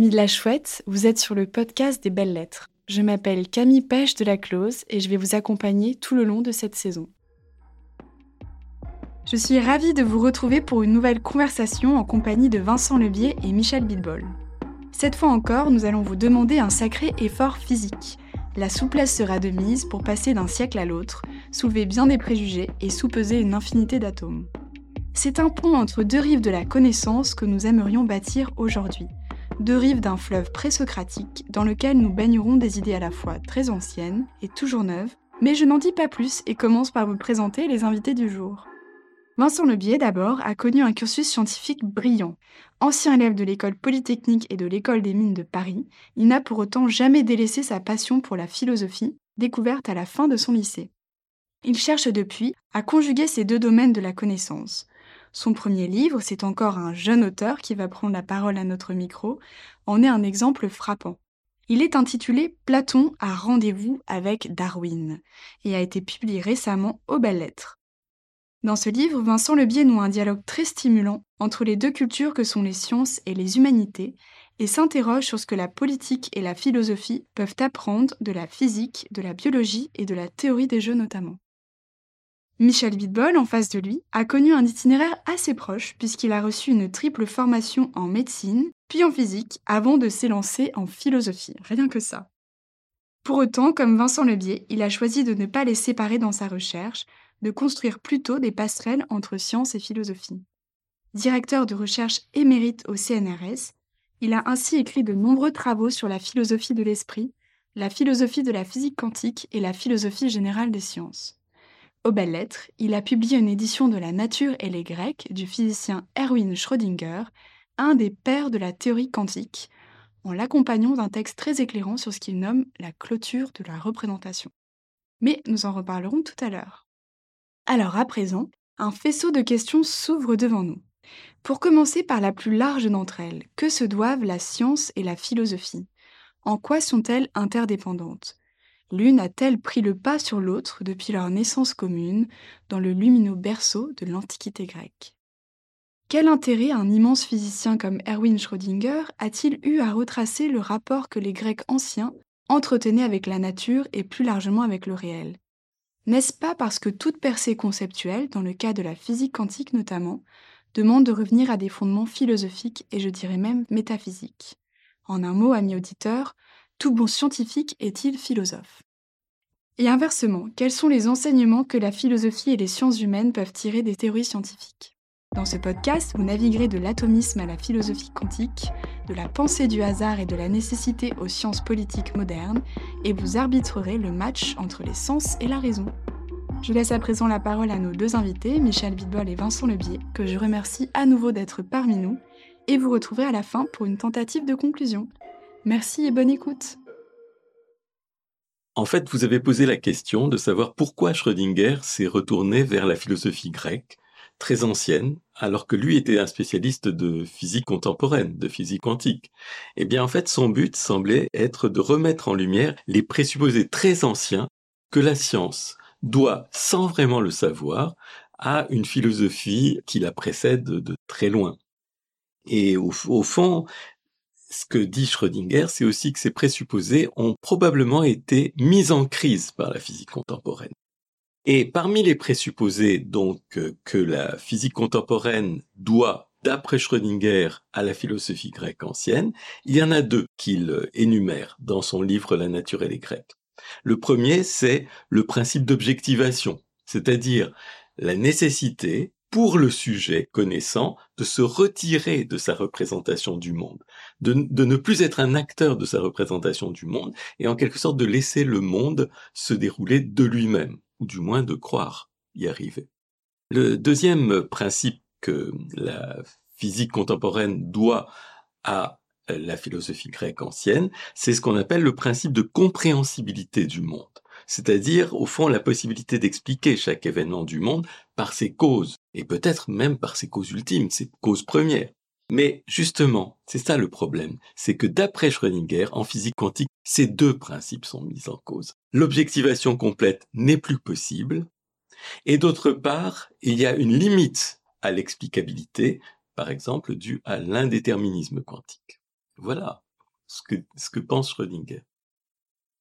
Amis de la chouette, vous êtes sur le podcast des belles lettres. Je m'appelle Camille Pêche de la Close et je vais vous accompagner tout le long de cette saison. Je suis ravie de vous retrouver pour une nouvelle conversation en compagnie de Vincent Lebier et Michel Bidbol. Cette fois encore, nous allons vous demander un sacré effort physique. La souplesse sera de mise pour passer d'un siècle à l'autre, soulever bien des préjugés et sous-peser une infinité d'atomes. C'est un pont entre deux rives de la connaissance que nous aimerions bâtir aujourd'hui deux rives d'un fleuve présocratique dans lequel nous baignerons des idées à la fois très anciennes et toujours neuves, mais je n'en dis pas plus et commence par vous présenter les invités du jour. Vincent Lebier, d'abord, a connu un cursus scientifique brillant. Ancien élève de l'école polytechnique et de l'école des mines de Paris, il n'a pour autant jamais délaissé sa passion pour la philosophie, découverte à la fin de son lycée. Il cherche depuis à conjuguer ces deux domaines de la connaissance, son premier livre, c'est encore un jeune auteur qui va prendre la parole à notre micro, en est un exemple frappant. Il est intitulé Platon a rendez-vous avec Darwin et a été publié récemment aux Belles Lettres. Dans ce livre, Vincent Lebier noue un dialogue très stimulant entre les deux cultures que sont les sciences et les humanités et s'interroge sur ce que la politique et la philosophie peuvent apprendre de la physique, de la biologie et de la théorie des jeux notamment. Michel Vidbol, en face de lui, a connu un itinéraire assez proche puisqu'il a reçu une triple formation en médecine, puis en physique, avant de s'élancer en philosophie. Rien que ça. Pour autant, comme Vincent Lebier, il a choisi de ne pas les séparer dans sa recherche, de construire plutôt des passerelles entre science et philosophie. Directeur de recherche émérite au CNRS, il a ainsi écrit de nombreux travaux sur la philosophie de l'esprit, la philosophie de la physique quantique et la philosophie générale des sciences. Aux belles lettres, il a publié une édition de La nature et les Grecs du physicien Erwin Schrödinger, un des pères de la théorie quantique, en l'accompagnant d'un texte très éclairant sur ce qu'il nomme la clôture de la représentation. Mais nous en reparlerons tout à l'heure. Alors à présent, un faisceau de questions s'ouvre devant nous. Pour commencer par la plus large d'entre elles, que se doivent la science et la philosophie? En quoi sont-elles interdépendantes? L'une a-t-elle pris le pas sur l'autre depuis leur naissance commune dans le lumineux berceau de l'Antiquité grecque? Quel intérêt un immense physicien comme Erwin Schrödinger a-t-il eu à retracer le rapport que les Grecs anciens entretenaient avec la nature et plus largement avec le réel? N'est-ce pas parce que toute percée conceptuelle, dans le cas de la physique quantique notamment, demande de revenir à des fondements philosophiques et je dirais même métaphysiques? En un mot, ami auditeur, tout bon scientifique est-il philosophe? Et inversement, quels sont les enseignements que la philosophie et les sciences humaines peuvent tirer des théories scientifiques? Dans ce podcast, vous naviguerez de l'atomisme à la philosophie quantique, de la pensée du hasard et de la nécessité aux sciences politiques modernes, et vous arbitrerez le match entre les sens et la raison. Je laisse à présent la parole à nos deux invités, Michel Bidbol et Vincent Lebier, que je remercie à nouveau d'être parmi nous, et vous retrouverez à la fin pour une tentative de conclusion. Merci et bonne écoute. En fait, vous avez posé la question de savoir pourquoi Schrödinger s'est retourné vers la philosophie grecque, très ancienne, alors que lui était un spécialiste de physique contemporaine, de physique quantique. Eh bien, en fait, son but semblait être de remettre en lumière les présupposés très anciens que la science doit, sans vraiment le savoir, à une philosophie qui la précède de très loin. Et au, au fond, ce que dit Schrödinger, c'est aussi que ces présupposés ont probablement été mis en crise par la physique contemporaine. Et parmi les présupposés donc euh, que la physique contemporaine doit, d'après Schrödinger, à la philosophie grecque ancienne, il y en a deux qu'il euh, énumère dans son livre La nature et les Grecs. Le premier, c'est le principe d'objectivation, c'est-à-dire la nécessité pour le sujet connaissant de se retirer de sa représentation du monde, de, ne plus être un acteur de sa représentation du monde, et en quelque sorte de laisser le monde se dérouler de lui-même, ou du moins de croire y arriver. Le deuxième principe que la physique contemporaine doit à la philosophie grecque ancienne, c'est ce qu'on appelle le principe de compréhensibilité du monde c'est-à-dire au fond la possibilité d'expliquer chaque événement du monde par ses causes, et peut-être même par ses causes ultimes, ses causes premières. Mais justement, c'est ça le problème, c'est que d'après Schrödinger, en physique quantique, ces deux principes sont mis en cause. L'objectivation complète n'est plus possible, et d'autre part, il y a une limite à l'explicabilité, par exemple due à l'indéterminisme quantique. Voilà. ce que, pense Schrödinger.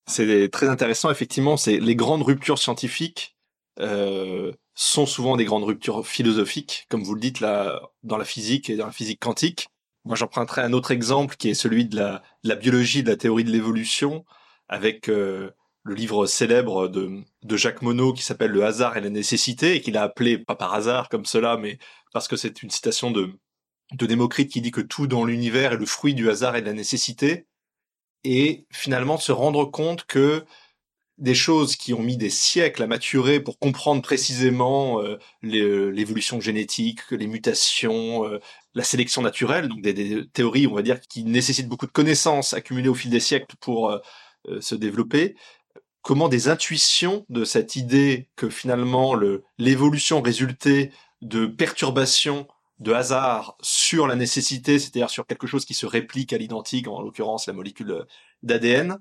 C'est très intéressant, effectivement, c'est les grandes ruptures scientifiques euh, sont souvent des grandes ruptures philosophiques, comme vous le dites là, dans la physique et dans la physique quantique. Moi, j'emprunterai un autre exemple qui est celui de la, de la biologie, de la théorie de l'évolution, avec euh, le livre célèbre de, de Jacques Monod qui s'appelle Le hasard et la nécessité, et qu'il a appelé, pas par hasard comme cela, mais parce que c'est une citation de, de Démocrite qui dit que tout dans l'univers est le fruit du hasard et de la nécessité, et finalement se rendre compte que des choses qui ont mis des siècles à maturer pour comprendre précisément euh, euh, l'évolution génétique, les mutations, euh, la sélection naturelle, donc des, des, théories, on va dire, qui nécessitent beaucoup de connaissances accumulées au fil des siècles pour se développer. Comment des intuitions de cette idée que finalement l'évolution résultait de perturbations de hasard sur la nécessité, c'est-à-dire sur quelque chose qui se réplique à l'identique, en l'occurrence la molécule d'ADN,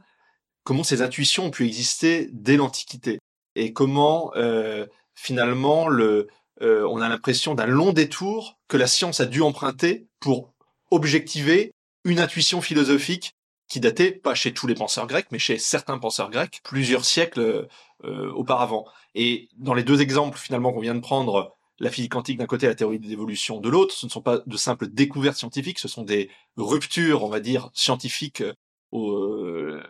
comment ces intuitions ont pu exister dès l'Antiquité et comment euh, finalement le, euh, on a l'impression d'un long détour que la science a dû emprunter pour objectiver une intuition philosophique qui datait pas chez tous les penseurs grecs, mais chez certains penseurs grecs plusieurs siècles euh, auparavant. Et dans les deux exemples finalement qu'on vient de prendre, la physique quantique d'un côté, la théorie de l'évolution de l'autre, ce ne sont pas de simples découvertes scientifiques, ce sont des ruptures, on va dire, scientifiques. Euh,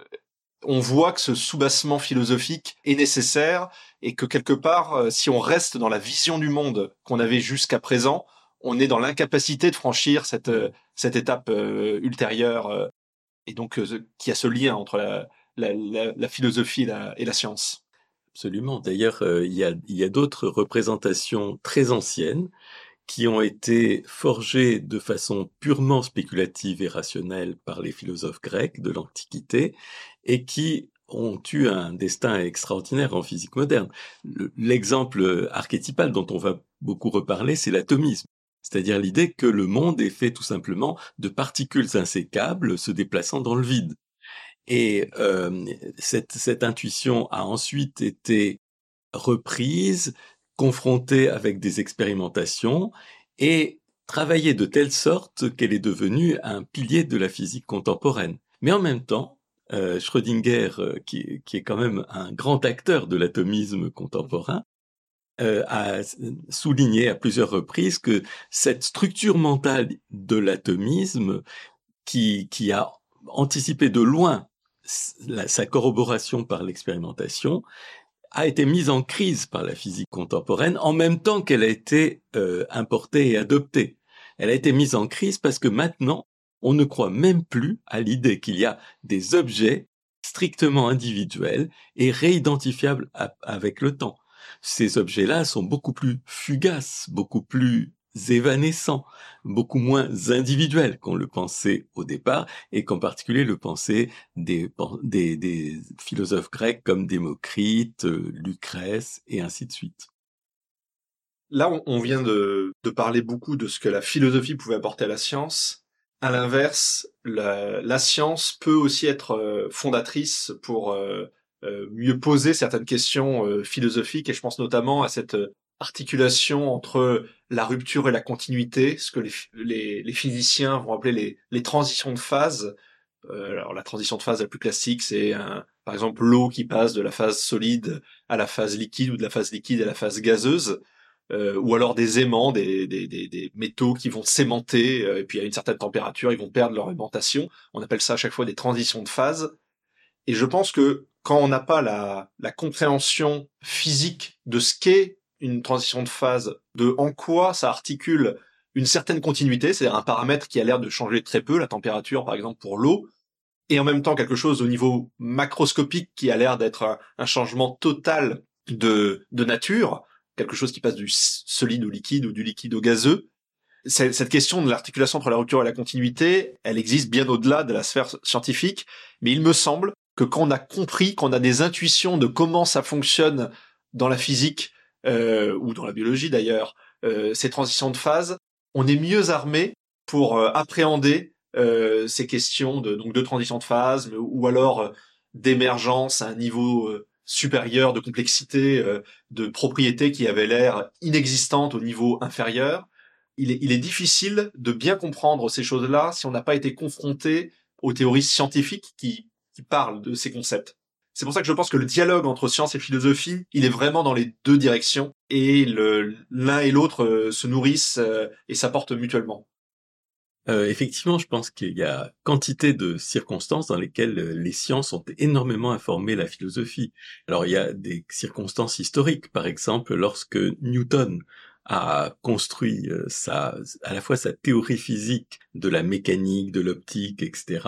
on voit que ce soubassement philosophique est nécessaire et que quelque part, euh, si on reste dans la vision du monde qu'on avait jusqu'à présent, on est dans l'incapacité de franchir cette, euh, cette étape ultérieure et donc qui a ce lien entre la, la, philosophie et la science. Absolument. D'ailleurs, euh, il y a, y a d'autres représentations très anciennes qui ont été forgées de façon purement spéculative et rationnelle par les philosophes grecs de l'Antiquité et qui ont eu un destin extraordinaire en physique moderne. L'exemple archétypal dont on va beaucoup reparler, c'est l'atomisme. C'est-à-dire l'idée que le monde est fait tout simplement de particules insécables se déplaçant dans le vide. Et euh, cette, cette intuition a ensuite été reprise, confrontée avec des expérimentations et travaillée de telle sorte qu'elle est devenue un pilier de la physique contemporaine. Mais en même temps, euh, Schrödinger, euh, qui, qui, est quand même un grand acteur de l'atomisme contemporain, euh, a souligné à plusieurs reprises que cette structure mentale de l'atomisme, qui, qui a anticipé de loin sa corroboration par l'expérimentation a été mise en crise par la physique contemporaine en même temps qu'elle a été euh, importée et adoptée. Elle a été mise en crise parce que maintenant, on ne croit même plus à l'idée qu'il y a des objets strictement individuels et réidentifiables avec le temps. Ces objets-là sont beaucoup plus fugaces, beaucoup plus évanescents, beaucoup moins individuels qu'on le pensait au départ, et qu'en particulier le pensaient des, des, philosophes grecs comme Démocrite, euh, Lucrèce, et ainsi de suite. Là, on vient de, parler beaucoup de ce que la philosophie pouvait apporter à la science. À l'inverse, la, science peut aussi être euh, fondatrice pour euh, mieux poser certaines questions philosophiques, et je pense notamment à cette articulation entre la rupture et la continuité, ce que les, les, physiciens vont appeler les, les transitions de phase. Euh, alors la transition de phase la plus classique, c'est par exemple l'eau qui passe de la phase solide à la phase liquide ou de la phase liquide à la phase gazeuse. Euh, ou alors des aimants, des, des, des, des métaux qui vont s'aimanter, euh, et puis à une certaine température, ils vont perdre leur aimantation. On appelle ça à chaque fois des transitions de phase. Et je pense que quand on n'a pas la, la compréhension physique de ce qu'est une transition de phase, de en quoi ça articule une certaine continuité, c'est-à-dire un paramètre qui a l'air de changer très peu, la température par exemple pour l'eau, et en même temps quelque chose au niveau macroscopique qui a l'air d'être un, changement total de, de nature, quelque chose qui passe du solide au liquide ou du liquide au gazeux. Cette question de l'articulation entre la rupture et la continuité, elle existe bien au-delà de la sphère scientifique, mais il me semble que quand on a compris, qu'on a des intuitions de comment ça fonctionne dans la physique, euh, ou dans la biologie d'ailleurs, euh, ces transitions de phase, on est mieux armé pour euh, appréhender ces questions de donc de transition de phase, ou alors d'émergence à un niveau supérieur de complexité, de propriété qui avait l'air inexistante au niveau inférieur. Il est, il est difficile de bien comprendre ces choses-là si on n'a pas été confronté aux théories scientifiques qui parlent de ces concepts. C'est pour ça que je pense que le dialogue entre science et philosophie, il est vraiment dans les deux directions et l'un et l'autre euh, se nourrissent euh, et s'apportent mutuellement. Euh, effectivement, je pense qu'il y a quantité de circonstances dans lesquelles les sciences ont énormément informé la philosophie. Alors il y a des circonstances historiques, par exemple lorsque Newton a construit sa, à la fois sa théorie physique de la mécanique, de l'optique, etc.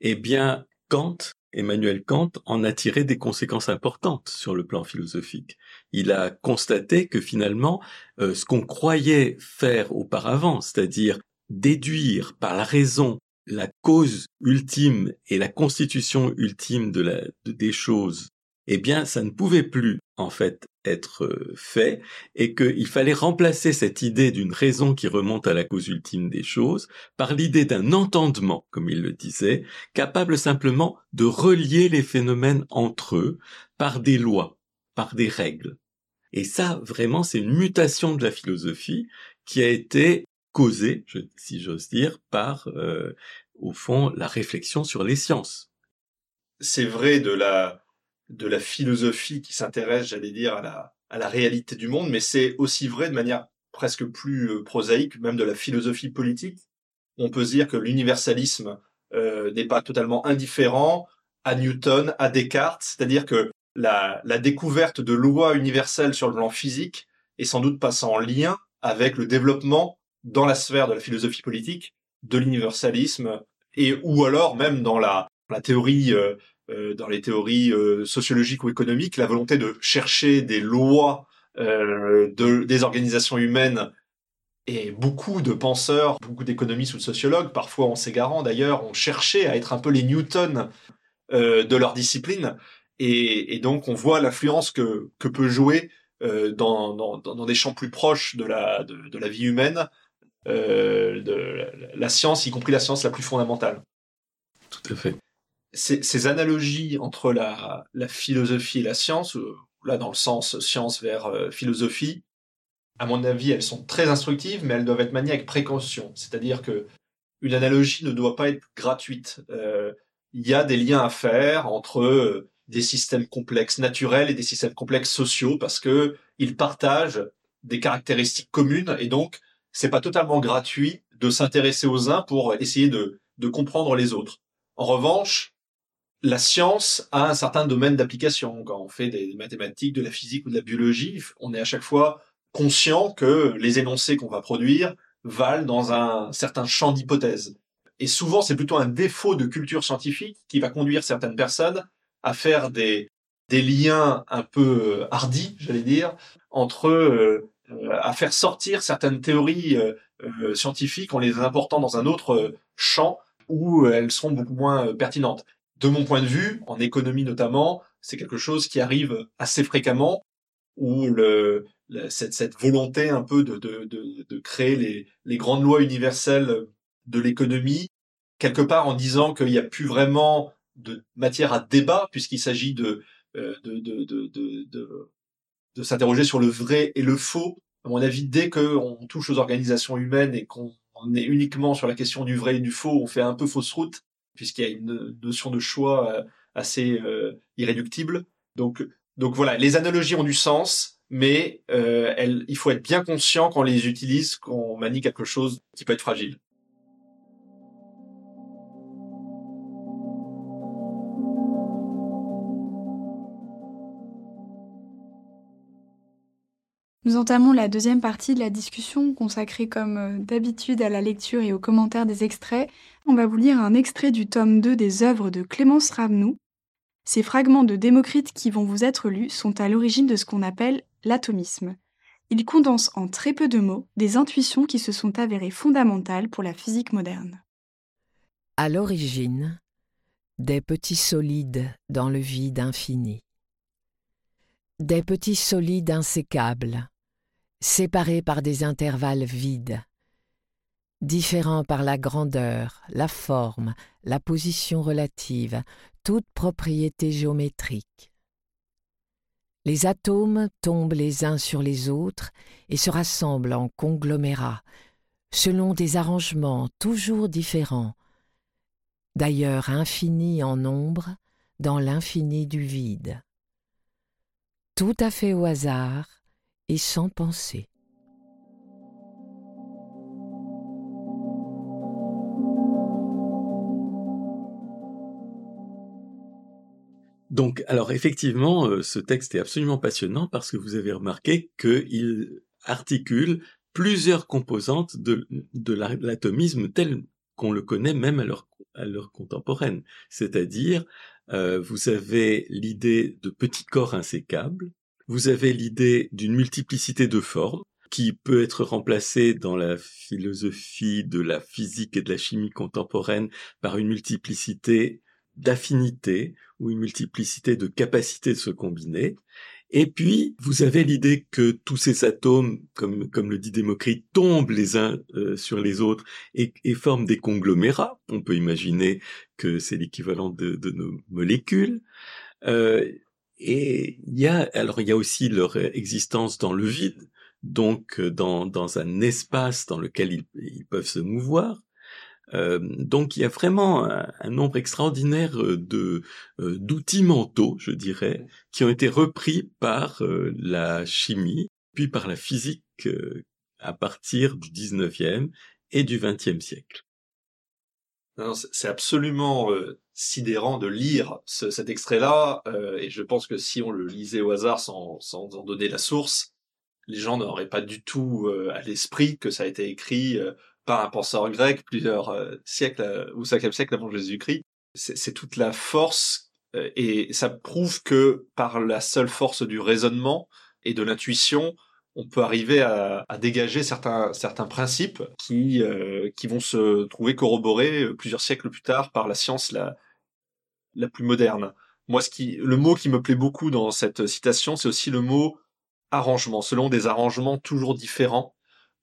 Eh bien, Kant, Emmanuel Kant, en a tiré des conséquences importantes sur le plan philosophique. Il a constaté que finalement, ce qu'on croyait faire auparavant, c'est-à-dire déduire par la raison la cause ultime et la constitution ultime de la, des choses, eh bien, ça ne pouvait plus, en fait, être euh, fait, et qu'il fallait remplacer cette idée d'une raison qui remonte à la cause ultime des choses par l'idée d'un entendement, comme il le disait, capable simplement de relier les phénomènes entre eux par des lois, par des règles. Et ça, vraiment, c'est une mutation de la philosophie qui a été causé, si j'ose dire, par, euh, au fond, la réflexion sur les sciences. C'est vrai de la, de la philosophie qui s'intéresse, j'allais dire, à la, à la réalité du monde, mais c'est aussi vrai de manière presque plus euh, prosaïque, même de la philosophie politique. On peut se dire que l'universalisme euh, n'est pas totalement indifférent à Newton, à Descartes, c'est-à-dire que la, la découverte de lois universelles sur le plan physique est sans doute pas sans lien avec le développement dans la sphère de la philosophie politique de l'universalisme et ou alors même dans la, la théorie euh, dans les théories euh, sociologiques ou économiques la volonté de chercher des lois de, des organisations humaines et beaucoup de penseurs, beaucoup d'économistes ou de sociologues, parfois en s'égarant d'ailleurs, ont cherché à être un peu les Newton de leur discipline. Et, donc on voit l'influence que, peut jouer dans, des champs plus proches de la, vie humaine euh, de la science, y compris la science la plus fondamentale. Tout à fait. Ces, analogies entre la, philosophie et la science, euh, là dans le sens science vers euh, philosophie, à mon avis, elles sont très instructives, mais elles doivent être maniées avec précaution. C'est-à-dire que une analogie ne doit pas être gratuite. Il y a des liens à faire entre des systèmes complexes naturels et des systèmes complexes sociaux parce que ils partagent des caractéristiques communes et donc c'est pas totalement gratuit de s'intéresser aux uns pour essayer de comprendre les autres. En revanche, la science a un certain domaine d'application. Quand on fait des mathématiques, de la physique ou de la biologie, on est à chaque fois conscient que les énoncés qu'on va produire valent dans un certain champ d'hypothèses. Et souvent, c'est plutôt un défaut de culture scientifique qui va conduire certaines personnes à faire des, des liens un peu hardis, j'allais dire, entre euh, euh, à faire sortir certaines théories euh, euh, scientifiques en les important dans un autre champ où elles seront beaucoup moins pertinentes. De mon point de vue, en économie notamment, c'est quelque chose qui arrive assez fréquemment où cette, volonté un peu de, créer les, grandes lois universelles de l'économie, quelque part en disant qu'il n'y a plus vraiment de matière à débat puisqu'il s'agit de, de s'interroger sur le vrai et le faux. À mon avis, dès qu'on touche aux organisations humaines et qu'on est uniquement sur la question du vrai et du faux, on fait un peu fausse route, puisqu'il y a une notion de choix euh, assez euh, irréductible. Donc, donc voilà, les analogies ont du sens, mais euh, elles, il faut être bien conscient quand on les utilise, qu'on manie quelque chose qui peut être fragile. Nous entamons la deuxième partie de la discussion consacrée comme euh, d'habitude à la lecture et aux commentaires des extraits. On va vous lire un extrait du tome 2 des œuvres de Clémence Ramnou. Ces fragments de Démocrite qui vont vous être lus sont à l'origine de ce qu'on appelle l'atomisme. Ils condensent en très peu de mots des intuitions qui se sont avérées fondamentales pour la physique moderne. À l'origine, des petits solides dans le vide infini. Des petits solides insécables, séparés par des intervalles vides, différents par la grandeur, la forme, la position relative, toute propriété géométrique. Les atomes tombent les uns sur les autres et se rassemblent en conglomérats, selon des arrangements toujours différents, d'ailleurs infini en nombre dans l'infini du vide. Tout à fait au hasard et sans penser. Donc, alors effectivement, euh, ce texte est absolument passionnant parce que vous avez remarqué qu'il articule plusieurs composantes de, l'atomisme tel qu'on le connaît même à l'heure, contemporaine. C'est-à-dire, euh, vous avez l'idée de petits corps insécables, vous avez l'idée d'une multiplicité de formes, qui peut être remplacée dans la philosophie de la physique et de la chimie contemporaine par une multiplicité d'affinités ou une multiplicité de capacités de se combiner. Et puis, vous avez l'idée que tous ces atomes, comme, le dit Démocrite, tombent les uns euh, sur les autres et, forment des conglomérats. On peut imaginer que c'est l'équivalent de, nos molécules. Euh, et il y a, alors il y a aussi leur existence dans le vide, donc euh, dans, dans un espace dans lequel ils, peuvent se mouvoir. Euh, donc il y a vraiment un, nombre extraordinaire d'outils mentaux, je dirais, qui ont été repris par la chimie, puis par la physique à partir du 19e et du 20e siècle. C'est absolument sidérant de lire cet extrait-là, et je pense que si on le lisait au hasard sans, sans en donner la source, les gens n'auraient pas du tout à l'esprit que ça a été écrit par un penseur grec plusieurs euh, siècles euh, ou cinquième siècle avant Jésus-Christ. C'est toute la force euh, et ça prouve que par la seule force du raisonnement et de l'intuition, on peut arriver à, dégager certains certains principes qui qui vont se trouver corroborés plusieurs siècles plus tard par la science la la plus moderne. Moi, ce qui le mot qui me plaît beaucoup dans cette citation, c'est aussi le mot arrangement, selon des arrangements toujours différents,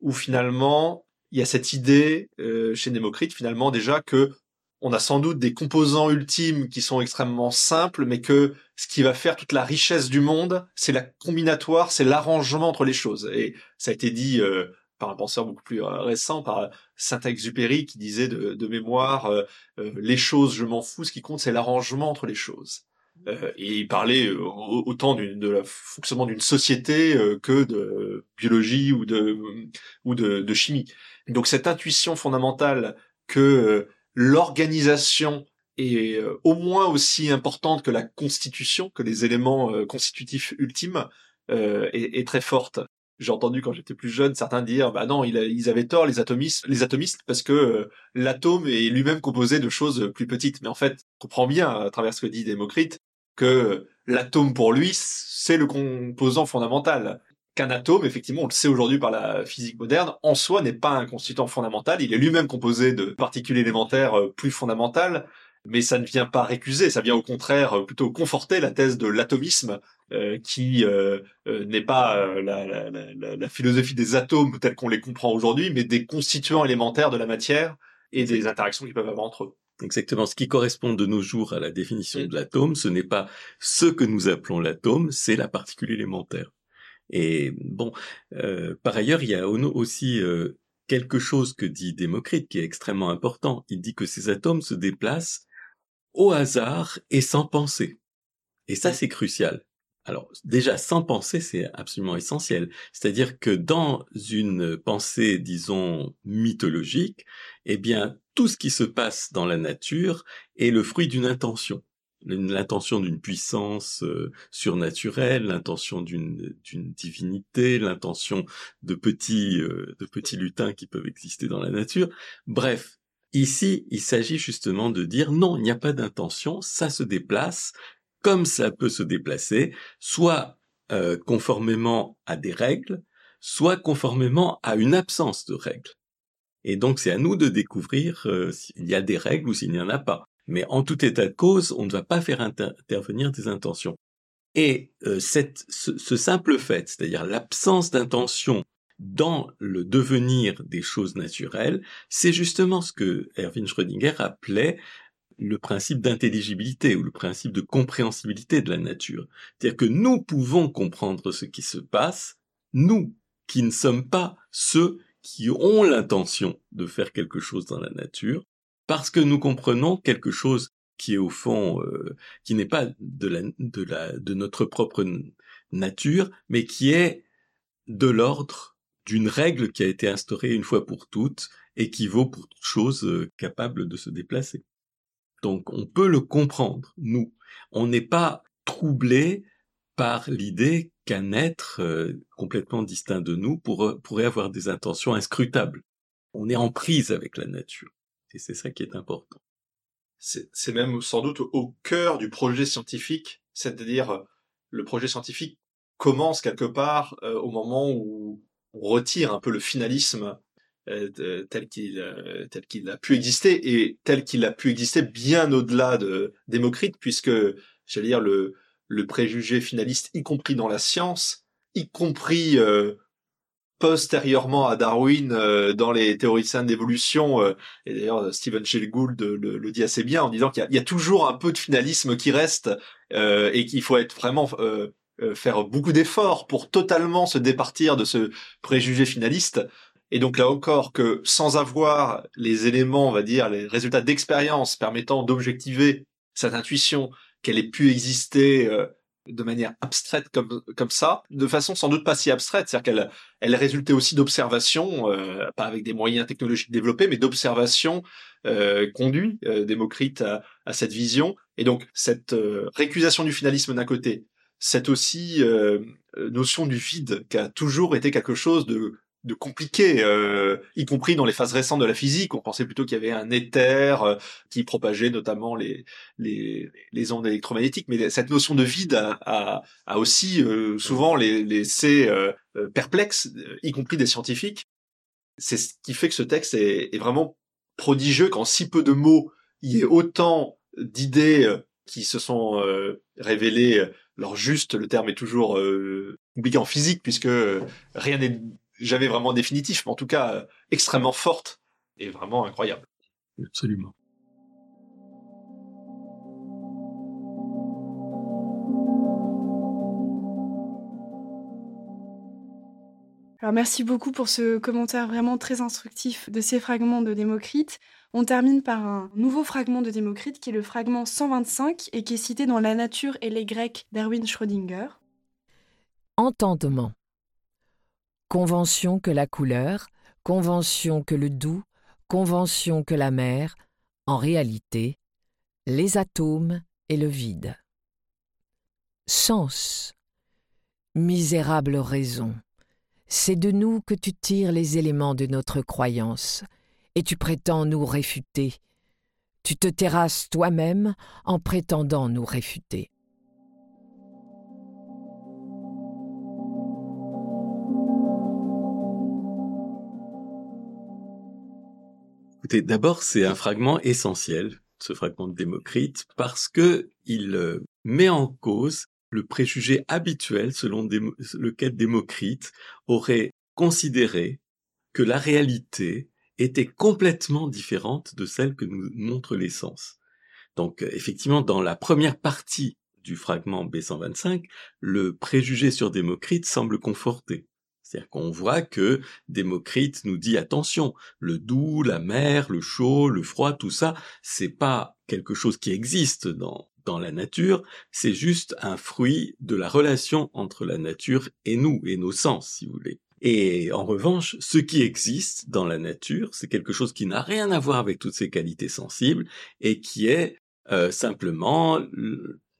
où finalement il y a cette idée euh, chez Némocrite finalement déjà que on a sans doute des composants ultimes qui sont extrêmement simples, mais que ce qui va faire toute la richesse du monde, c'est la combinatoire, c'est l'arrangement entre les choses. Et ça a été dit euh, par un penseur beaucoup plus euh, récent, par Saint-Exupéry, qui disait de, mémoire, les choses, je m'en fous, ce qui compte, c'est l'arrangement entre les choses. et il parlait autant de la fonctionnement d'une société que de biologie ou de ou de chimie. Donc cette intuition fondamentale que euh, l'organisation est euh, au moins aussi importante que la constitution, que les éléments euh, constitutifs ultimes, est, très forte. J'ai entendu quand j'étais plus jeune certains dire bah non ils avaient tort les atomistes les atomistes parce que l'atome est lui-même composé de choses plus petites mais en fait on comprend bien à travers ce que dit Démocrite que l'atome pour lui c'est le composant fondamental qu'un atome, effectivement, on le sait aujourd'hui par la physique moderne, en soi n'est pas un constituant fondamental. Il est lui-même composé de particules élémentaires euh, plus fondamentales, mais ça ne vient pas récuser, ça vient au contraire euh, plutôt conforter la thèse de l'atomisme, euh, qui n'est pas la, philosophie des atomes telle qu'on les comprend aujourd'hui, mais des constituants élémentaires de la matière et des interactions qu'ils peuvent avoir entre eux. Exactement. Ce qui correspond de nos jours à la définition de l'atome, ce n'est pas ce que nous appelons l'atome, c'est la particule élémentaire. Et bon, euh, par ailleurs, il y a aussi euh, quelque chose que dit Démocrite qui est extrêmement important. Il dit que ces atomes se déplacent au hasard et sans penser. Et ça, c'est crucial. Alors déjà, sans penser, c'est absolument essentiel. C'est-à-dire que dans une pensée, disons, mythologique, eh bien, tout ce qui se passe dans la nature est le fruit d'une intention l'intention d'une puissance euh, surnaturelle, l'intention d'une divinité, l'intention de petits euh, de petits lutins qui peuvent exister dans la nature. Bref, ici, il s'agit justement de dire non, il n'y a pas d'intention, ça se déplace comme ça peut se déplacer, soit euh, conformément à des règles, soit conformément à une absence de règles. Et donc c'est à nous de découvrir s'il y a des règles ou s'il n'y en a pas. Mais en tout état de cause, on ne va pas faire intervenir des intentions. Et euh, cette, ce, simple fait, c'est-à-dire l'absence d'intention dans le devenir des choses naturelles, c'est justement ce que Erwin Schrödinger appelait le principe d'intelligibilité ou le principe de compréhensibilité de la nature. C'est-à-dire que nous pouvons comprendre ce qui se passe, nous qui ne sommes pas ceux qui ont l'intention de faire quelque chose dans la nature, parce que nous comprenons quelque chose qui est au fond, euh, qui n'est pas de notre propre nature, mais qui est de l'ordre d'une règle qui a été instaurée une fois pour toutes et qui vaut pour toute chose euh, capable de se déplacer. Donc on peut le comprendre, nous. On n'est pas troublé par l'idée qu'un être euh, complètement distinct de nous pourrait avoir des intentions inscrutables. On est en prise avec la nature. Et c'est ça qui est important. C'est même sans doute au cœur du projet scientifique, c'est-à-dire le projet scientifique commence quelque part euh, au moment où on retire un peu le finalisme euh, tel qu'il tel a pu exister et tel qu'il a pu exister bien au-delà de Démocrite puisque j'allais dire le le préjugé finaliste, y compris dans la science, y compris euh, postérieurement à Darwin euh, dans les théoriciens d'évolution. Euh, et d'ailleurs, Stephen Jay Gould le, dit assez bien en disant qu'il y, a toujours un peu de finalisme qui reste et qu'il faut être vraiment faire beaucoup d'efforts pour totalement se départir de ce préjugé finaliste. Et donc là encore que sans avoir les éléments, on va dire, les résultats d'expérience permettant d'objectiver cette intuition, qu'elle ait pu exister euh, de manière abstraite comme comme ça, de façon sans doute pas si abstraite, c'est-à-dire qu'elle elle résultait aussi d'observations, euh, pas avec des moyens technologiques développés, mais d'observations euh, conduit euh, Démocrite à, à, cette vision. Et donc cette récusation du finalisme d'un côté, cette aussi notion du vide qui a toujours été quelque chose de de compliqué, euh, y compris dans les phases récentes de la physique. On pensait plutôt qu'il y avait un éther euh, qui propageait notamment les, les, les, ondes électromagnétiques, mais cette notion de vide a, a, aussi euh, souvent les, laissé perplexes, y compris des scientifiques. C'est ce qui fait que ce texte est, est vraiment prodigieux qu'en si peu de mots, il y ait autant d'idées qui se sont révélées. Alors juste, le terme est toujours compliqué en physique puisque rien n'est j'avais vraiment définitif, mais en tout cas euh, extrêmement forte et vraiment incroyable. Absolument. Alors merci beaucoup pour ce commentaire vraiment très instructif de ces fragments de Démocrite. On termine par un nouveau fragment de Démocrite qui est le fragment 125 et qui est cité dans La nature et les Grecs d'Erwin Schrödinger. Entendement. Convention que la couleur, convention que le doux, convention que la mer, en réalité, les atomes et le vide. Sens. Misérable raison, c'est de nous que tu tires les éléments de notre croyance, et tu prétends nous réfuter. Tu te terrasses toi-même en prétendant nous réfuter. D'abord, c'est un fragment essentiel, ce fragment de Démocrite, parce que il euh, met en cause le préjugé habituel selon lequel Démocrite aurait considéré que la réalité était complètement différente de celle que nous montrent les sens. Donc, euh, effectivement, dans la première partie du fragment B125, le préjugé sur Démocrite semble conforté. C'est-à-dire qu'on voit que Démocrite nous dit attention, le doux, la mer, le chaud, le froid, tout ça, c'est pas quelque chose qui existe dans, dans la nature, c'est juste un fruit de la relation entre la nature et nous, et nos sens, si vous voulez. Et en revanche, ce qui existe dans la nature, c'est quelque chose qui n'a rien à voir avec toutes ces qualités sensibles et qui est euh, simplement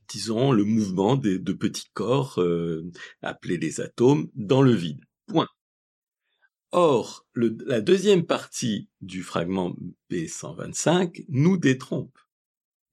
disons, le mouvement de petits corps euh, appelés les atomes dans le vide. Or, la deuxième partie du fragment B125 nous détrompe.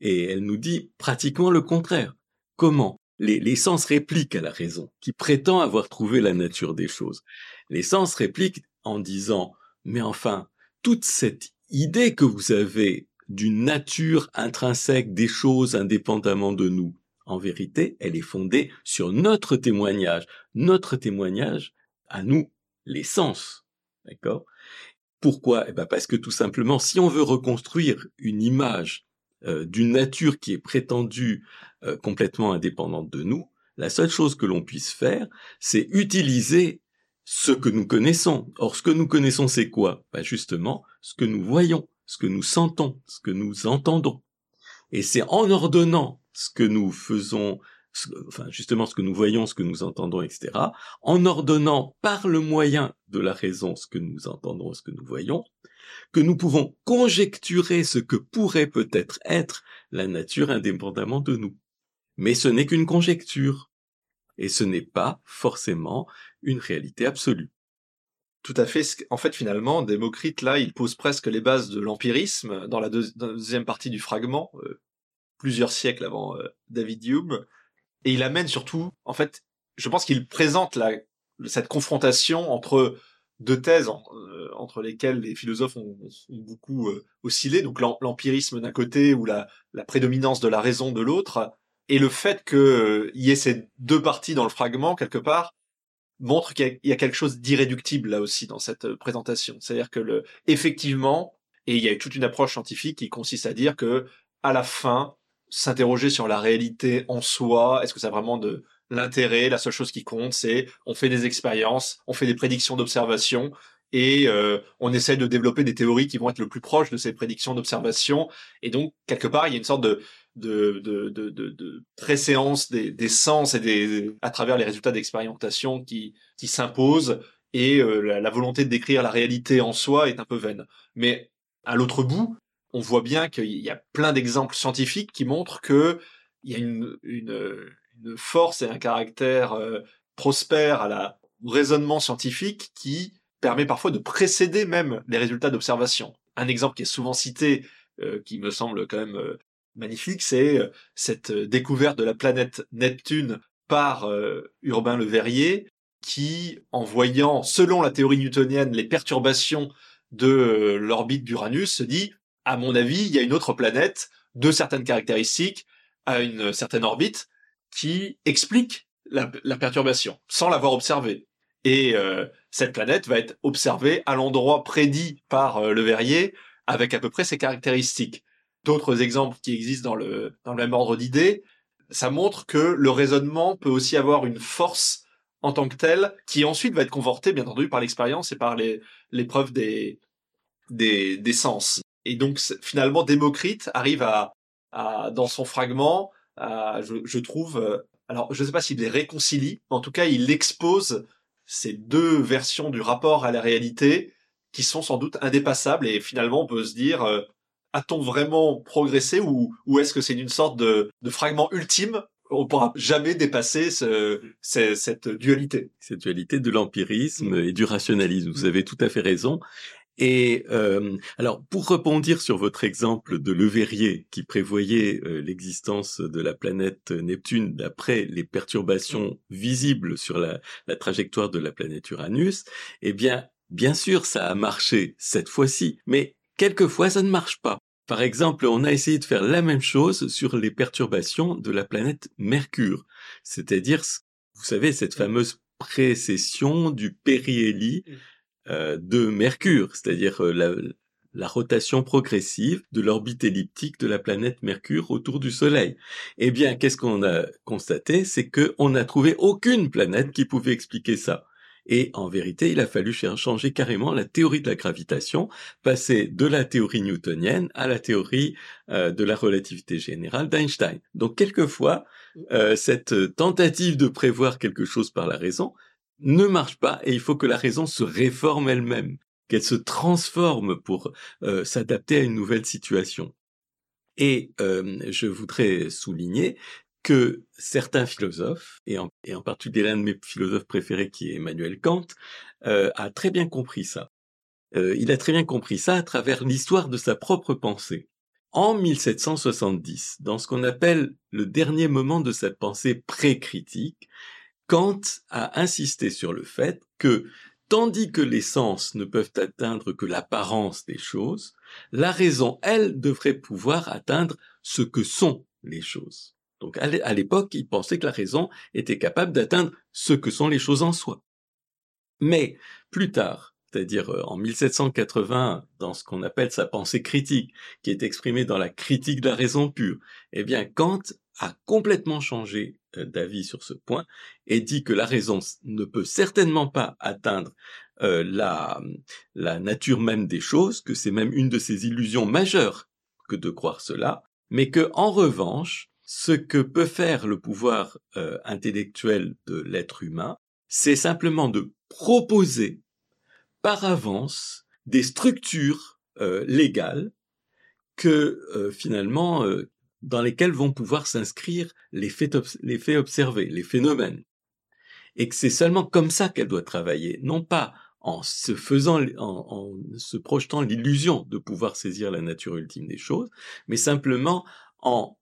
Et elle nous dit pratiquement le contraire. Comment? Les, les, sens répliquent à la raison, qui prétend avoir trouvé la nature des choses. Les sens répliquent en disant, mais enfin, toute cette idée que vous avez d'une nature intrinsèque des choses indépendamment de nous, en vérité, elle est fondée sur notre témoignage. Notre témoignage, à nous les sens. D'accord? Pourquoi? Eh ben parce que tout simplement, si on veut reconstruire une image euh, d'une nature qui est prétendue euh, complètement indépendante de nous, la seule chose que l'on puisse faire, c'est utiliser ce que nous connaissons. Or, ce que nous connaissons, c'est quoi? Ben Justement, ce que nous voyons, ce que nous sentons, ce que nous entendons. Et c'est en ordonnant ce que nous faisons, enfin justement ce que nous voyons, ce que nous entendons, etc., en ordonnant par le moyen de la raison ce que nous entendons, ce que nous voyons, que nous pouvons conjecturer ce que pourrait peut-être être la nature indépendamment de nous. Mais ce n'est qu'une conjecture, et ce n'est pas forcément une réalité absolue. Tout à fait. En fait, finalement, Démocrite, là, il pose presque les bases de l'empirisme dans la, deuxième partie du fragment, euh, plusieurs siècles avant euh, David Hume. Et il amène surtout, en fait, je pense qu'il présente la, cette confrontation entre deux thèses euh, entre lesquelles les philosophes ont, beaucoup oscillé, donc l'empirisme d'un côté ou la, prédominance de la raison de l'autre, et le fait qu'il y ait ces deux parties dans le fragment, quelque part, montre qu'il y, a quelque chose d'irréductible là aussi dans cette euh, présentation. C'est-à-dire que le, effectivement, et il y a toute une approche scientifique qui consiste à dire que à la fin, s'interroger sur la réalité en soi, est-ce que ça a vraiment de l'intérêt? La seule chose qui compte, c'est on fait des expériences, on fait des prédictions d'observation et euh, on essaie de développer des théories qui vont être le plus proches de ces prédictions d'observation. Et donc quelque part, il y a une sorte de de, de, de, de, préséance des, des, sens et des, à travers les résultats d'expérimentation qui, qui s'imposent et euh, la, volonté de décrire la réalité en soi est un peu vaine. Mais à l'autre bout, on voit bien qu'il y a plein d'exemples scientifiques qui montrent que il y a une, force et un caractère euh, prospère à la raisonnement scientifique qui permet parfois de précéder même les résultats d'observation. Un exemple qui est souvent cité, euh, qui me semble quand même magnifique, c'est euh, cette euh, découverte de la planète Neptune par euh, Urbain Le Verrier, qui, en voyant, selon la théorie newtonienne, les perturbations de l'orbite d'Uranus, se dit, à mon avis, il y a une autre planète de certaines caractéristiques à une certaine orbite qui explique la, perturbation sans l'avoir observée. Et cette planète va être observée à l'endroit prédit par Le Verrier avec à peu près ces caractéristiques d'autres exemples qui existent dans le, dans le même ordre d'idées, ça montre que le raisonnement peut aussi avoir une force en tant que telle, qui ensuite va être confortée, bien entendu, par l'expérience et par les, l'épreuve des, des sens. Et donc, finalement, Démocrite arrive à, à dans son fragment, à, je, je trouve, euh, alors, je ne sais pas s'il les réconcilie, mais en tout cas, il expose ces deux versions du rapport à la réalité qui sont sans doute indépassables et finalement, on peut se dire, euh, a-t-on vraiment progressé ou, ou est-ce que c'est une sorte de, de fragment ultime? On pourra jamais dépasser ce, cette dualité. Cette dualité de l'empirisme et du rationalisme. Vous avez tout à fait raison. Et euh, alors, pour rebondir sur votre exemple de Le Verrier qui prévoyait euh, l'existence de la planète Neptune d'après les perturbations visibles sur la, la trajectoire de la planète Uranus, eh bien, bien sûr, ça a marché cette fois-ci, mais quelquefois ça ne marche pas. Par exemple, on a essayé de faire la même chose sur les perturbations de la planète Mercure, c'est-à-dire, vous savez, cette fameuse précession du périhélie mmh. De Mercure, c'est-à-dire euh, la, la, rotation progressive de l'orbite elliptique de la planète Mercure autour du Soleil. Eh bien, qu'est-ce qu'on a constaté? C'est qu'on n'a trouvé aucune planète qui pouvait expliquer ça. Et en vérité, il a fallu changer carrément la théorie de la gravitation, passer de la théorie newtonienne à la théorie euh, de la relativité générale d'Einstein. Donc quelquefois, euh, cette tentative de prévoir quelque chose par la raison ne marche pas et il faut que la raison se réforme elle-même, qu'elle se transforme pour euh, s'adapter à une nouvelle situation. Et je voudrais souligner que certains philosophes, et en, particulier l'un de mes philosophes préférés qui est Emmanuel Kant, euh, a très bien compris ça. Euh, il a très bien compris ça à travers l'histoire de sa propre pensée. En 1770, dans ce qu'on appelle le dernier moment de sa pensée pré-critique, Kant a insisté sur le fait que, tandis que les sens ne peuvent atteindre que l'apparence des choses, la raison, elle, devrait pouvoir atteindre ce que sont les choses. Donc à l'époque, il pensait que la raison était capable d'atteindre ce que sont les choses en soi. Mais plus tard, c'est-à-dire euh, en 1780, dans ce qu'on appelle sa pensée critique, qui est exprimée dans la critique de la raison pure, eh bien Kant a complètement changé euh, d'avis sur ce point et dit que la raison ne peut certainement pas atteindre euh, la, la nature même des choses, que c'est même une de ses illusions majeures que de croire cela, mais que en revanche, ce que peut faire le pouvoir euh, intellectuel de l'être humain, c'est simplement de proposer par avance des structures légales que finalement dans lesquelles vont pouvoir s'inscrire les faits, les faits observés, les phénomènes. Et que c'est seulement comme ça qu'elle doit travailler, non pas en se faisant, en, se projetant l'illusion de pouvoir saisir la nature ultime des choses, mais simplement en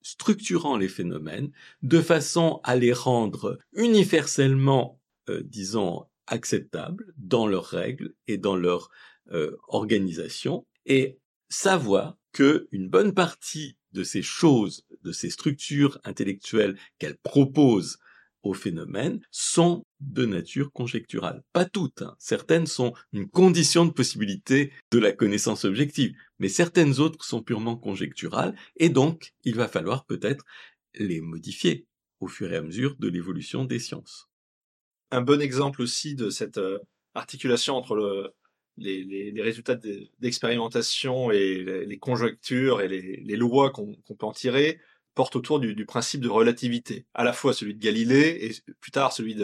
structurant les phénomènes de façon à les rendre universellement, euh, disons, acceptables dans leurs règles et dans leur euh, organisation, et savoir que une bonne partie de ces choses, de ces structures intellectuelles qu'elle propose aux phénomènes sont de nature conjecturale. Pas toutes. Hein. Certaines sont une condition de possibilité de la connaissance objective, mais certaines autres sont purement conjecturales, et donc il va falloir peut-être les modifier au fur et à mesure de l'évolution des sciences. Un bon exemple aussi de cette euh, articulation entre le, les, résultats d'expérimentation et les, conjectures et les, lois qu'on peut en tirer, porte autour du, principe de relativité, à la fois celui de Galilée et plus tard celui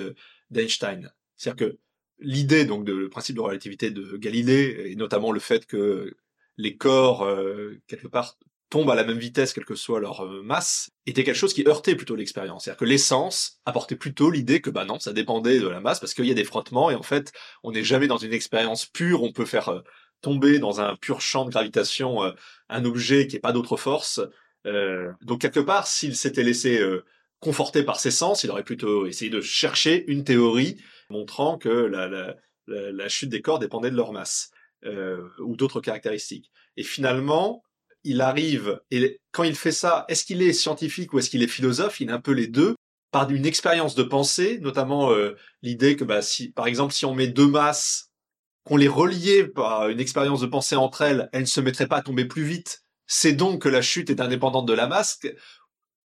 d'Einstein. C'est-à-dire que l'idée donc de le principe de relativité de Galilée et notamment le fait que les corps euh, quelque part tombent à la même vitesse quelle que soit leur euh, masse était quelque chose qui heurtait plutôt l'expérience. C'est-à-dire que l'essence apportait plutôt l'idée que bah non, ça dépendait de la masse parce qu'il y a des frottements et en fait, on n'est jamais dans une expérience pure, on peut faire euh, tomber dans un pur champ de gravitation un objet qui n'est pas d'autre force euh, donc quelque part, s'il s'était laissé euh, conforter par ses sens, il aurait plutôt essayé de chercher une théorie montrant que la, chute des corps dépendait de leur masse euh, ou d'autres caractéristiques. Et finalement, il arrive, et quand il fait ça, est-ce qu'il est scientifique ou est-ce qu'il est philosophe? Il est un peu les deux, par une expérience de pensée, notamment l'idée que, bah, si, par exemple, si on met deux masses, qu'on les reliait par une expérience de pensée entre elles, elles ne se mettraient pas à tomber plus vite c'est donc que la chute est indépendante de la masse.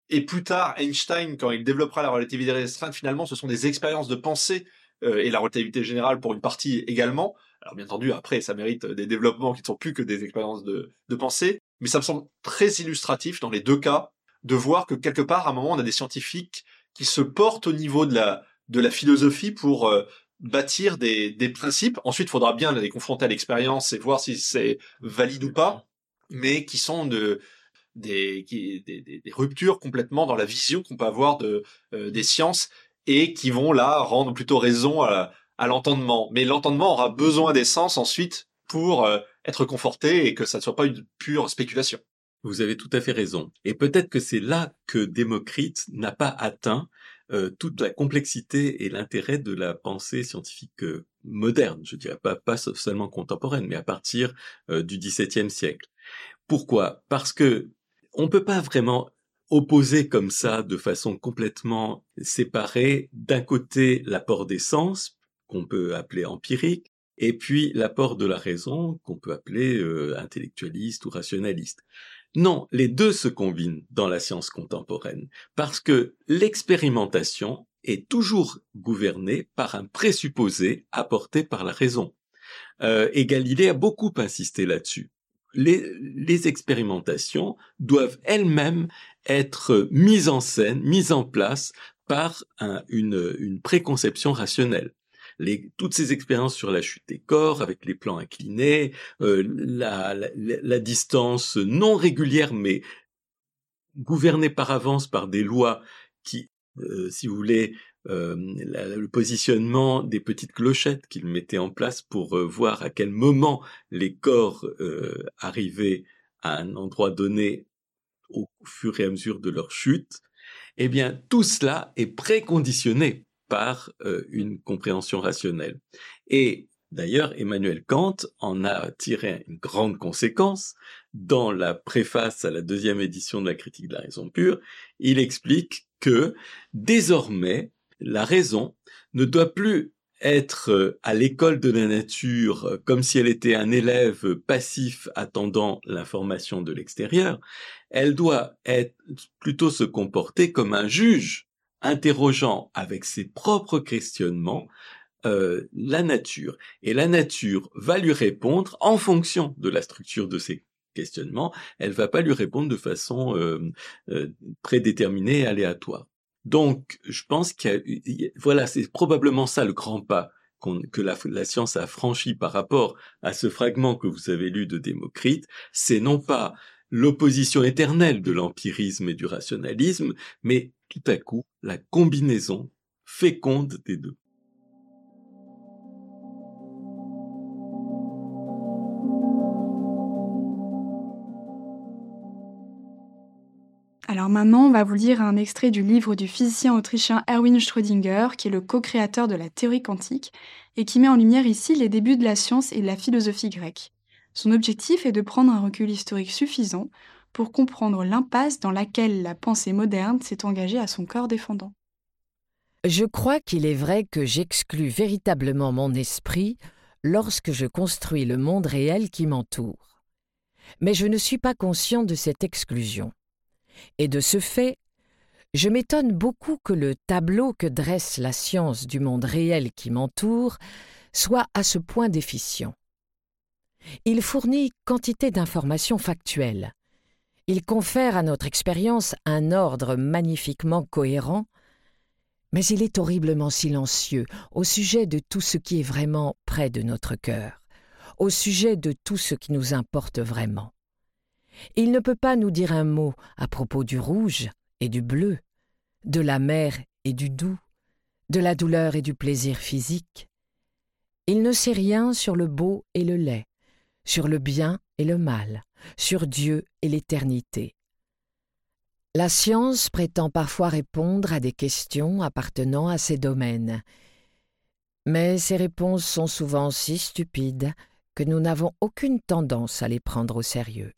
Et plus tard, Einstein, quand il développera la relativité restreinte, finalement, ce sont des expériences de pensée euh, et la relativité générale pour une partie également. Alors bien entendu, après, ça mérite des développements qui ne sont plus que des expériences de, pensée, mais ça me semble très illustratif dans les deux cas de voir que quelque part, à un moment, on a des scientifiques qui se portent au niveau de la, de la philosophie pour euh, bâtir des, des principes. Ensuite, il faudra bien les confronter à l'expérience et voir si c'est valide ou pas mais qui sont de des, des, ruptures complètement dans la vision qu'on peut avoir de euh, des sciences et qui vont là rendre plutôt raison à, à l'entendement. Mais l'entendement aura besoin des sens ensuite pour euh, être conforté et que ça ne soit pas une pure spéculation. Vous avez tout à fait raison. Et peut-être que c'est là que Démocrite n'a pas atteint euh, toute la complexité et l'intérêt de la pensée scientifique moderne, je dirais pas, pas seulement contemporaine, mais à partir du XVIIe siècle. Pourquoi? Parce que on peut pas vraiment opposer comme ça de façon complètement séparée d'un côté l'apport des sens qu'on peut appeler empirique et puis l'apport de la raison qu'on peut appeler euh, intellectualiste ou rationaliste. Non, les deux se combinent dans la science contemporaine parce que l'expérimentation est toujours gouvernée par un présupposé apporté par la raison. Euh, et Galilée a beaucoup insisté là-dessus les, expérimentations doivent elles-mêmes être mises en scène, mises en place par une, préconception rationnelle. Toutes ces expériences sur la chute des corps avec les plans inclinés, euh, la, distance non régulière mais gouvernée par avance par des lois qui, euh, si vous voulez, euh, le positionnement des petites clochettes qu'il mettait en place pour euh, voir à quel moment les corps euh, arrivaient à un endroit donné au fur et à mesure de leur chute, eh bien tout cela est préconditionné par une compréhension rationnelle. Et D'ailleurs, Emmanuel Kant en a tiré une grande conséquence. Dans la préface à la deuxième édition de la critique de la raison pure, il explique que désormais, la raison ne doit plus être euh, à l'école de la nature euh, comme si elle était un élève passif attendant l'information de l'extérieur, elle doit être plutôt se comporter comme un juge interrogeant avec ses propres questionnements euh, la nature. Et la nature va lui répondre en fonction de la structure de ses questionnements. Elle va pas lui répondre de façon euh, euh, prédéterminée et aléatoire. Donc, je pense qu'il voilà, c'est probablement ça le grand pas que la, la, science a franchi par rapport à ce fragment que vous avez lu de Démocrite, c'est non pas l'opposition éternelle de l'empirisme et du rationalisme, mais tout à coup la combinaison féconde des deux. Alors maintenant, on va vous lire un extrait du livre du physicien autrichien Erwin Schrödinger, qui est le co-créateur de la théorie quantique, et qui met en lumière ici les débuts de la science et de la philosophie grecque. Son objectif est de prendre un recul historique suffisant pour comprendre l'impasse dans laquelle la pensée moderne s'est engagée à son corps défendant. Je crois qu'il est vrai que j'exclus véritablement mon esprit lorsque je construis le monde réel qui m'entoure. Mais je ne suis pas conscient de cette exclusion. Et de ce fait, je m'étonne beaucoup que le tableau que dresse la science du monde réel qui m'entoure soit à ce point déficient. Il fournit quantité d'informations factuelles. Il confère à notre expérience un ordre magnifiquement cohérent, mais il est horriblement silencieux au sujet de tout ce qui est vraiment près de notre cœur, au sujet de tout ce qui nous importe vraiment. Il ne peut pas nous dire un mot à propos du rouge et du bleu, de la mer et du doux, de la douleur et du plaisir physique. Il ne sait rien sur le beau et le laid, sur le bien et le mal, sur Dieu et l'éternité. La science prétend parfois répondre à des questions appartenant à ces domaines, mais ces réponses sont souvent si stupides que nous n'avons aucune tendance à les prendre au sérieux.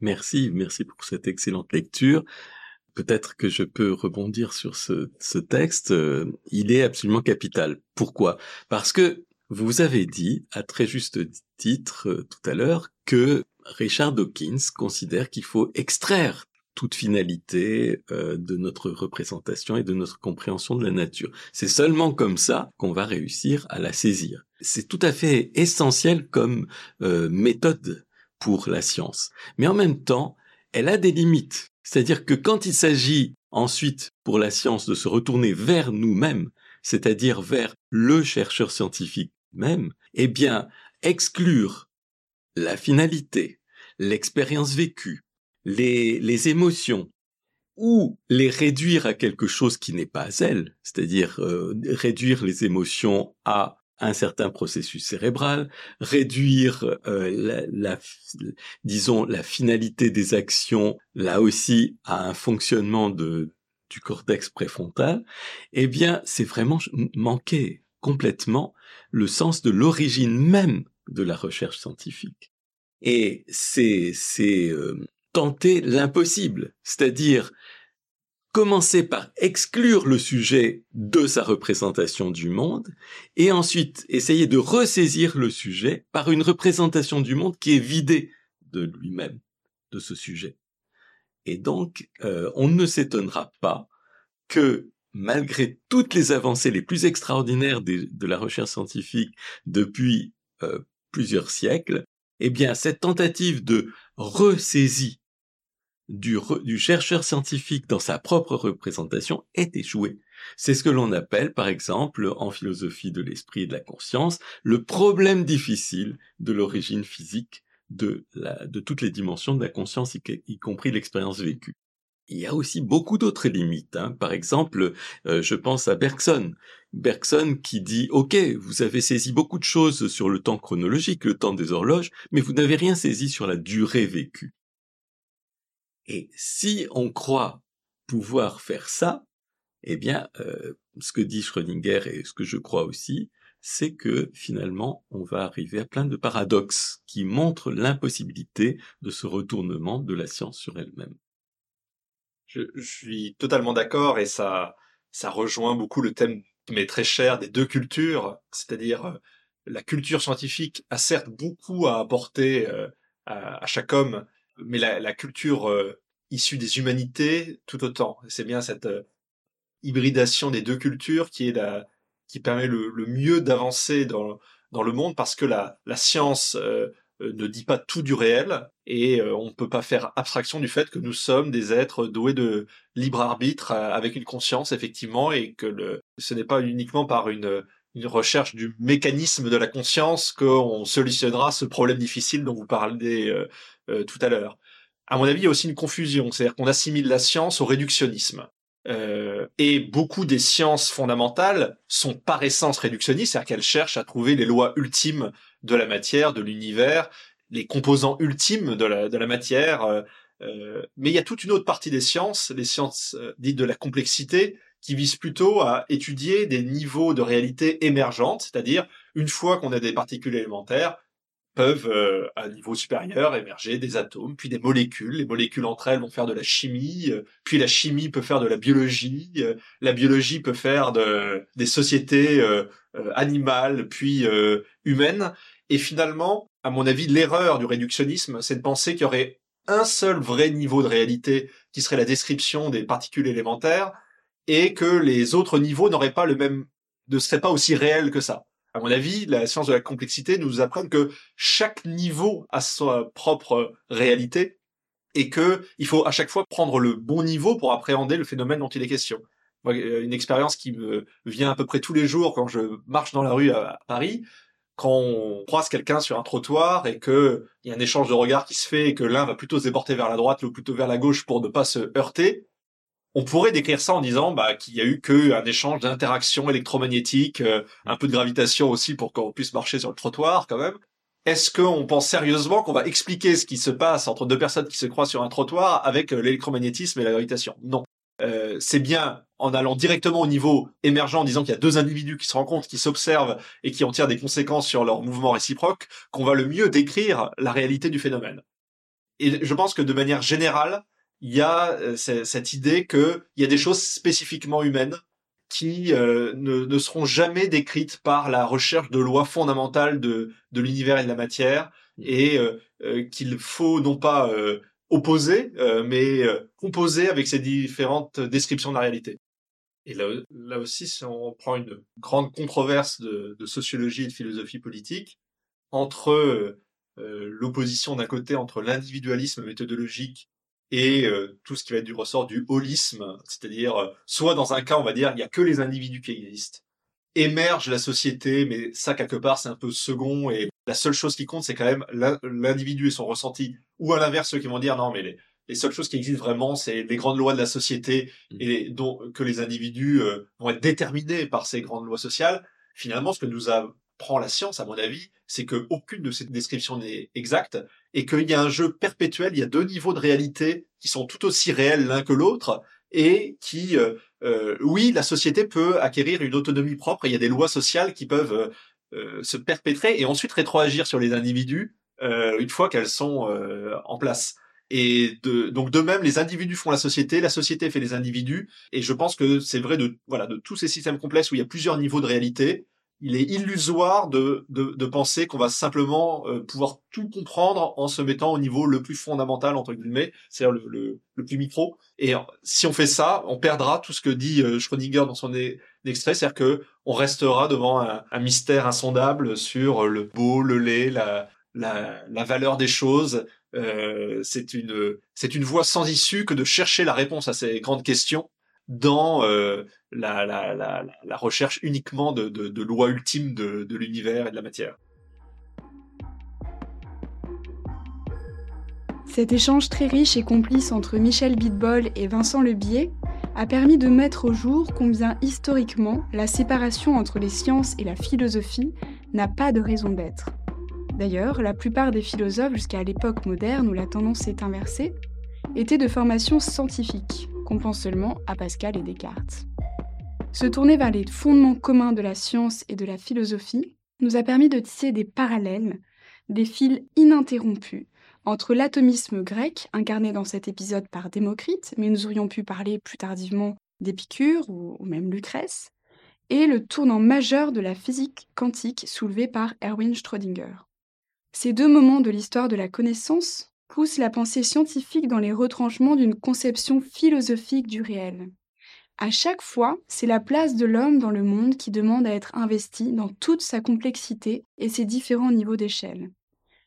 Merci, merci pour cette excellente lecture. Peut-être que je peux rebondir sur ce, texte. Euh, il est absolument capital. Pourquoi? Parce que vous avez dit, à très juste titre euh, tout à l'heure, que Richard Dawkins considère qu'il faut extraire toute finalité euh, de notre représentation et de notre compréhension de la nature. C'est seulement comme ça qu'on va réussir à la saisir. C'est tout à fait essentiel comme méthode pour la science. Mais en même temps, elle a des limites. C'est-à-dire que quand il s'agit ensuite pour la science de se retourner vers nous-mêmes, c'est-à-dire vers le chercheur scientifique même, eh bien, exclure la finalité, l'expérience vécue, les, les émotions, ou les réduire à quelque chose qui n'est pas elle, c'est-à-dire euh, réduire les émotions à un certain processus cérébral, réduire euh, la, disons la finalité des actions là aussi à un fonctionnement de du cortex préfrontal, eh bien c'est vraiment manquer complètement le sens de l'origine même de la recherche scientifique. Et c'est c'est euh, tenter l'impossible, c'est-à-dire commencer par exclure le sujet de sa représentation du monde, et ensuite essayer de ressaisir le sujet par une représentation du monde qui est vidée de lui-même, de ce sujet. Et donc, euh, on ne s'étonnera pas que malgré toutes les avancées les plus extraordinaires de, la recherche scientifique depuis euh, plusieurs siècles, eh bien, cette tentative de ressaisie du, chercheur scientifique dans sa propre représentation est échoué. C'est ce que l'on appelle, par exemple, en philosophie de l'esprit et de la conscience, le problème difficile de l'origine physique de, la, de toutes les dimensions de la conscience, y, compris l'expérience vécue. Il y a aussi beaucoup d'autres limites. Hein. Par exemple, euh, je pense à Bergson. Bergson qui dit OK, vous avez saisi beaucoup de choses sur le temps chronologique, le temps des horloges, mais vous n'avez rien saisi sur la durée vécue. Et si on croit pouvoir faire ça, eh bien, euh, ce que dit Schrödinger et ce que je crois aussi, c'est que finalement, on va arriver à plein de paradoxes qui montrent l'impossibilité de ce retournement de la science sur elle-même. Je, suis totalement d'accord et ça, ça rejoint beaucoup le thème qui m'est très cher des deux cultures, c'est-à-dire euh, la culture scientifique a certes beaucoup à apporter euh, à, chaque homme, mais la, culture euh, issue des humanités tout autant. C'est bien cette euh, hybridation des deux cultures qui est la, qui permet le, mieux d'avancer dans, dans le monde parce que la, la science euh, ne dit pas tout du réel et on ne peut pas faire abstraction du fait que nous sommes des êtres doués de libre arbitre avec une conscience effectivement et que le, ce n'est pas uniquement par une une recherche du mécanisme de la conscience qu'on solutionnera ce problème difficile dont vous parlez euh, euh, tout à l'heure. À mon avis, il y a aussi une confusion, c'est-à-dire qu'on assimile la science au réductionnisme. Euh, et beaucoup des sciences fondamentales sont par essence réductionnistes, c'est-à-dire qu'elles cherchent à trouver les lois ultimes de la matière, de l'univers, les composants ultimes de la, de la matière. mais il y a toute une autre partie des sciences, les sciences dites de la complexité, qui vise plutôt à étudier des niveaux de réalité émergentes, c'est-à-dire une fois qu'on a des particules élémentaires, peuvent euh, à un niveau supérieur émerger des atomes, puis des molécules. Les molécules entre elles vont faire de la chimie, euh, puis la chimie peut faire de la biologie, euh, la biologie peut faire de, des sociétés animales, puis humaines. Et finalement, à mon avis, l'erreur du réductionnisme, c'est de penser qu'il y aurait un seul vrai niveau de réalité qui serait la description des particules élémentaires, et que les autres niveaux n'auraient pas le même, ne seraient pas aussi réels que ça. À mon avis, la science de la complexité nous apprend que chaque niveau a sa propre réalité et que il faut à chaque fois prendre le bon niveau pour appréhender le phénomène dont il est question. Euh, une expérience qui me vient à peu près tous les jours quand je marche dans la rue à Paris, quand on croise quelqu'un sur un trottoir et que il y a un échange de regards qui se fait et que l'un va plutôt se déporter vers la droite, l'autre plutôt vers la gauche pour ne pas se heurter, on pourrait décrire ça en disant bah, qu'il y a eu qu'un échange d'interactions électromagnétiques, euh, un peu de gravitation aussi pour qu'on puisse marcher sur le trottoir quand même. Est-ce qu'on pense sérieusement qu'on va expliquer ce qui se passe entre deux personnes qui se croisent sur un trottoir avec euh, l'électromagnétisme et la gravitation? Non. Euh, c'est bien en allant directement au niveau émergent, en disant qu'il y a deux individus qui se rencontrent, qui s'observent et qui en tirent des conséquences sur leur mouvement réciproque, qu'on va le mieux décrire la réalité du phénomène. Et je pense que de manière générale, il y a euh, cette idée qu'il y a des choses spécifiquement humaines qui euh, ne, seront jamais décrites par la recherche de lois fondamentales de, de l'univers et de la matière, et euh, qu'il faut non pas opposer, mais composer avec ces différentes descriptions de la réalité. Et là, là aussi, si on prend une grande controverse de, de sociologie et de philosophie politique entre l'opposition d'un côté entre l'individualisme méthodologique et euh, tout ce qui va être du ressort du holisme, c'est-à-dire euh, soit dans un cas on va dire il y a que les individus qui existent, émerge la société, mais ça quelque part c'est un peu second et la seule chose qui compte c'est quand même l'individu et son ressenti, ou à l'inverse ceux qui vont dire non mais les, les seules choses qui existent vraiment c'est les grandes lois de la société mmh. et dont que les individus euh, vont être déterminés par ces grandes lois sociales. Finalement, ce que nous apprend la science, à mon avis, c'est que aucune de ces descriptions n'est exacte et qu'il y a un jeu perpétuel, il y a deux niveaux de réalité qui sont tout aussi réels l'un que l'autre et qui, euh, euh, oui, la société peut acquérir une autonomie propre. il y a des lois sociales qui peuvent euh, se perpétrer et ensuite rétroagir sur les individus une fois qu'elles sont en place. Et donc de même, les individus font la société, la société fait les individus. Et je pense que c'est vrai de voilà de tous ces systèmes complexes où il y a plusieurs niveaux de réalité il est illusoire de, de, de penser qu'on va simplement euh, pouvoir tout comprendre en se mettant au niveau le plus fondamental entre guillemets, c'est-à-dire le, le, le, plus micro. Et si on fait ça, on perdra tout ce que dit euh, Schrödinger dans son extrait, c'est-à-dire que on restera devant un, un, mystère insondable sur le beau, le laid, la, la, la valeur des choses. Euh, c'est une c'est une voie sans issue que de chercher la réponse à ces grandes questions dans euh, la, recherche uniquement de, lois ultimes de, l'univers et de la matière. Cet échange très riche et complice entre Michel Bitbol et Vincent Lebier a permis de mettre au jour combien historiquement la séparation entre les sciences et la philosophie n'a pas de raison d'être. D'ailleurs, la plupart des philosophes jusqu'à l'époque moderne où la tendance s'est inversée étaient de formation scientifique, qu'on pense seulement à Pascal et Descartes. Se tourner vers les fondements communs de la science et de la philosophie nous a permis de tisser des parallèles, des fils ininterrompus entre l'atomisme grec, incarné dans cet épisode par Démocrite, mais nous aurions pu parler plus tardivement d'Épicure ou, même Lucrèce, et le tournant majeur de la physique quantique soulevé par Erwin Schrödinger. Ces deux moments de l'histoire de la connaissance poussent la pensée scientifique dans les retranchements d'une conception philosophique du réel. À chaque fois, c'est la place de l'homme dans le monde qui demande à être investie dans toute sa complexité et ses différents niveaux d'échelle.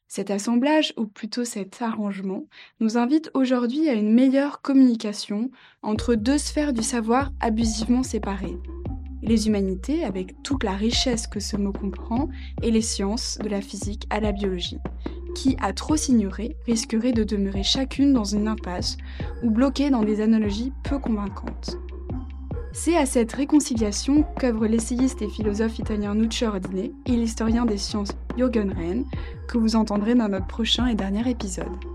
Cet assemblage, ou plutôt cet arrangement, nous invite aujourd'hui à une meilleure communication entre deux sphères du savoir abusivement séparées. Les humanités, avec toute la richesse que ce mot comprend, et les sciences, de la physique à la biologie, qui, à trop s'ignorer, risqueraient de demeurer chacune dans une impasse ou bloquées dans des analogies peu convaincantes. C'est à cette réconciliation qu'œuvrent l'essayiste et philosophe italien Nuccio Ordine et l'historien des sciences Jürgen Rehn, que vous entendrez dans notre prochain et dernier épisode.